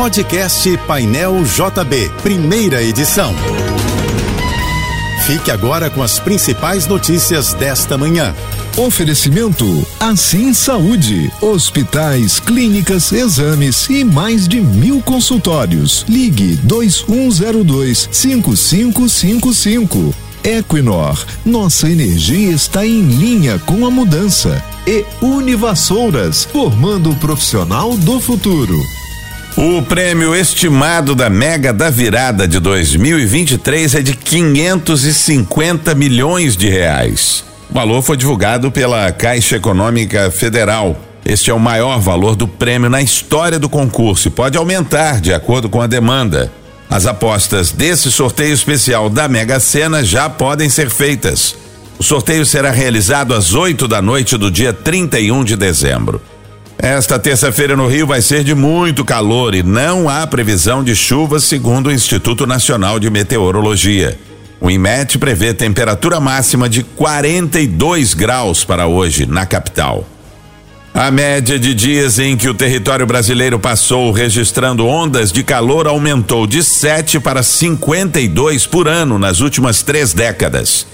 Podcast Painel JB, primeira edição. Fique agora com as principais notícias desta manhã. Oferecimento Assim Saúde. Hospitais, clínicas, exames e mais de mil consultórios. Ligue 2102 5555. Equinor, nossa energia está em linha com a mudança. E Univassouras, formando o profissional do futuro. O prêmio estimado da Mega da Virada de 2023 é de 550 milhões de reais. O valor foi divulgado pela Caixa Econômica Federal. Este é o maior valor do prêmio na história do concurso e pode aumentar de acordo com a demanda. As apostas desse sorteio especial da Mega Sena já podem ser feitas. O sorteio será realizado às 8 da noite do dia 31 de dezembro. Esta terça-feira no Rio vai ser de muito calor e não há previsão de chuvas, segundo o Instituto Nacional de Meteorologia. O IMET prevê temperatura máxima de 42 graus para hoje na capital. A média de dias em que o território brasileiro passou registrando ondas de calor aumentou de 7 para 52 por ano nas últimas três décadas.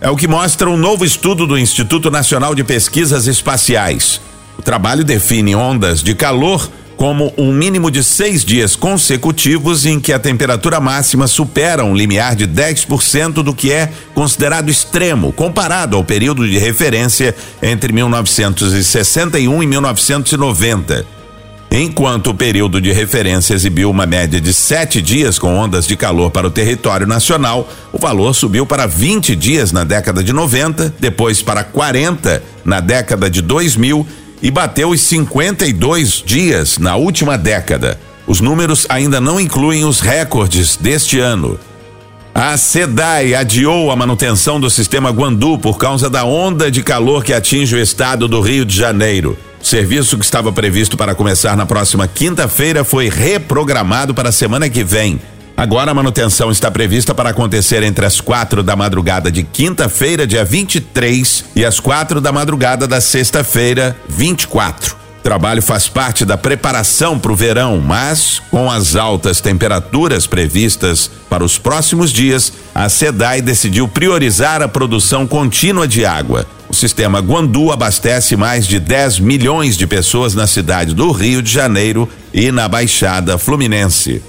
É o que mostra um novo estudo do Instituto Nacional de Pesquisas Espaciais. O trabalho define ondas de calor como um mínimo de seis dias consecutivos em que a temperatura máxima supera um limiar de 10% do que é considerado extremo, comparado ao período de referência entre 1961 e 1990. Enquanto o período de referência exibiu uma média de sete dias com ondas de calor para o território nacional, o valor subiu para 20 dias na década de 90, depois para 40 na década de 2000 e bateu os 52 dias na última década. Os números ainda não incluem os recordes deste ano. A SEDAI adiou a manutenção do sistema Guandu por causa da onda de calor que atinge o estado do Rio de Janeiro. O serviço que estava previsto para começar na próxima quinta-feira foi reprogramado para a semana que vem. Agora a manutenção está prevista para acontecer entre as quatro da madrugada de quinta-feira, dia 23, e as quatro da madrugada da sexta-feira, 24. O trabalho faz parte da preparação para o verão, mas com as altas temperaturas previstas para os próximos dias, a SEDAI decidiu priorizar a produção contínua de água. O sistema Guandu abastece mais de 10 milhões de pessoas na cidade do Rio de Janeiro e na Baixada Fluminense.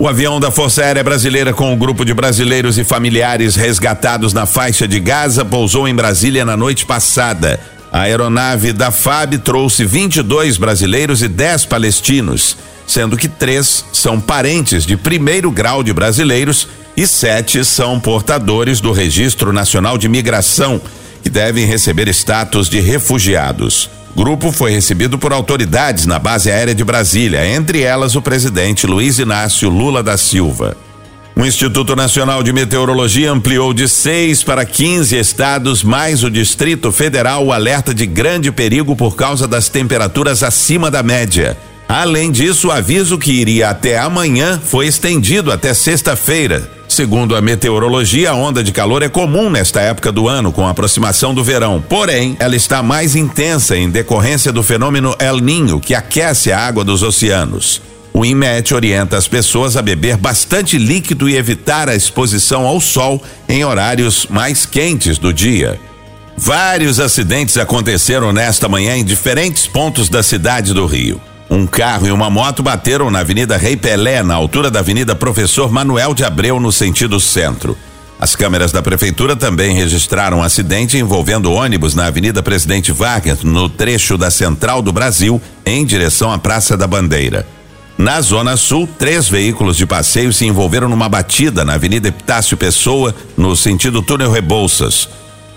O avião da Força Aérea Brasileira com um grupo de brasileiros e familiares resgatados na faixa de Gaza pousou em Brasília na noite passada. A aeronave da FAB trouxe 22 brasileiros e 10 palestinos, sendo que três são parentes de primeiro grau de brasileiros e sete são portadores do Registro Nacional de Migração, que devem receber status de refugiados grupo foi recebido por autoridades na base aérea de Brasília, entre elas o presidente Luiz Inácio Lula da Silva. O Instituto Nacional de Meteorologia ampliou de 6 para 15 estados, mais o Distrito Federal, o alerta de grande perigo por causa das temperaturas acima da média. Além disso, o aviso que iria até amanhã foi estendido até sexta-feira. Segundo a meteorologia, a onda de calor é comum nesta época do ano, com a aproximação do verão. Porém, ela está mais intensa em decorrência do fenômeno El Ninho, que aquece a água dos oceanos. O INMET orienta as pessoas a beber bastante líquido e evitar a exposição ao sol em horários mais quentes do dia. Vários acidentes aconteceram nesta manhã em diferentes pontos da cidade do Rio. Um carro e uma moto bateram na Avenida Rei Pelé, na altura da Avenida Professor Manuel de Abreu, no sentido centro. As câmeras da prefeitura também registraram um acidente envolvendo ônibus na Avenida Presidente Vargas, no trecho da Central do Brasil, em direção à Praça da Bandeira. Na Zona Sul, três veículos de passeio se envolveram numa batida na Avenida Epitácio Pessoa, no sentido túnel Rebouças.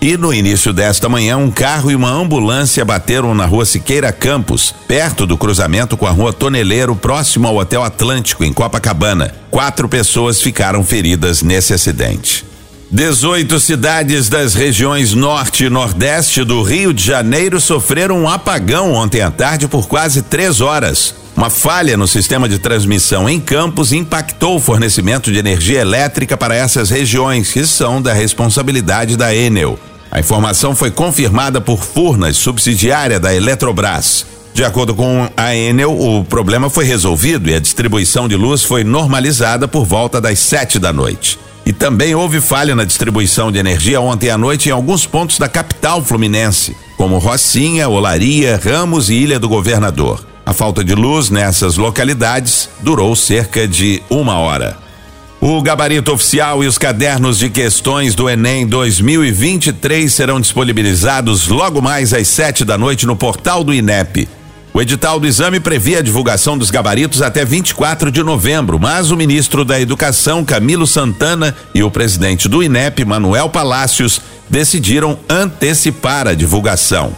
E no início desta manhã, um carro e uma ambulância bateram na rua Siqueira Campos, perto do cruzamento com a rua Toneleiro, próximo ao Hotel Atlântico, em Copacabana. Quatro pessoas ficaram feridas nesse acidente. 18 cidades das regiões norte e nordeste do Rio de Janeiro sofreram um apagão ontem à tarde por quase três horas. Uma falha no sistema de transmissão em Campos impactou o fornecimento de energia elétrica para essas regiões, que são da responsabilidade da Enel. A informação foi confirmada por Furnas, subsidiária da Eletrobras. De acordo com a Enel, o problema foi resolvido e a distribuição de luz foi normalizada por volta das sete da noite. E também houve falha na distribuição de energia ontem à noite em alguns pontos da capital fluminense, como Rocinha, Olaria, Ramos e Ilha do Governador. A falta de luz nessas localidades durou cerca de uma hora. O gabarito oficial e os cadernos de questões do Enem 2023 serão disponibilizados logo mais às sete da noite no portal do INEP. O edital do exame previa a divulgação dos gabaritos até 24 de novembro, mas o ministro da Educação, Camilo Santana, e o presidente do INEP, Manuel Palácios, decidiram antecipar a divulgação.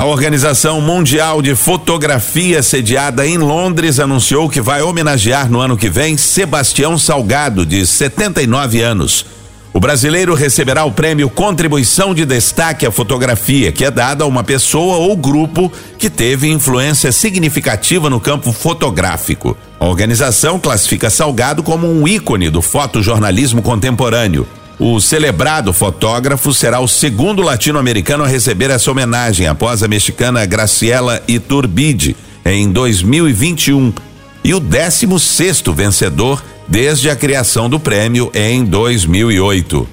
A Organização Mundial de Fotografia, sediada em Londres, anunciou que vai homenagear no ano que vem Sebastião Salgado, de 79 anos. O brasileiro receberá o prêmio Contribuição de Destaque à Fotografia, que é dado a uma pessoa ou grupo que teve influência significativa no campo fotográfico. A organização classifica Salgado como um ícone do fotojornalismo contemporâneo. O celebrado fotógrafo será o segundo latino-americano a receber essa homenagem após a mexicana Graciela Iturbide em 2021 e o 16 sexto vencedor desde a criação do prêmio em 2008.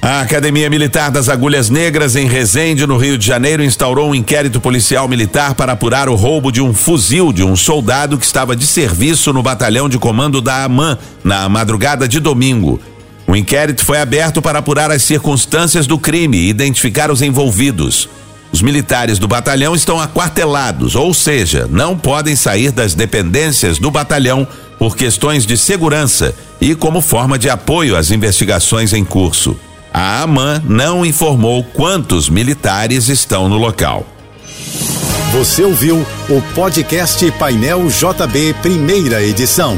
A Academia Militar das Agulhas Negras, em Resende, no Rio de Janeiro, instaurou um inquérito policial militar para apurar o roubo de um fuzil de um soldado que estava de serviço no batalhão de comando da AMAN na madrugada de domingo. O inquérito foi aberto para apurar as circunstâncias do crime e identificar os envolvidos. Os militares do batalhão estão aquartelados, ou seja, não podem sair das dependências do batalhão por questões de segurança e como forma de apoio às investigações em curso. A AMAN não informou quantos militares estão no local. Você ouviu o podcast Painel JB, primeira edição.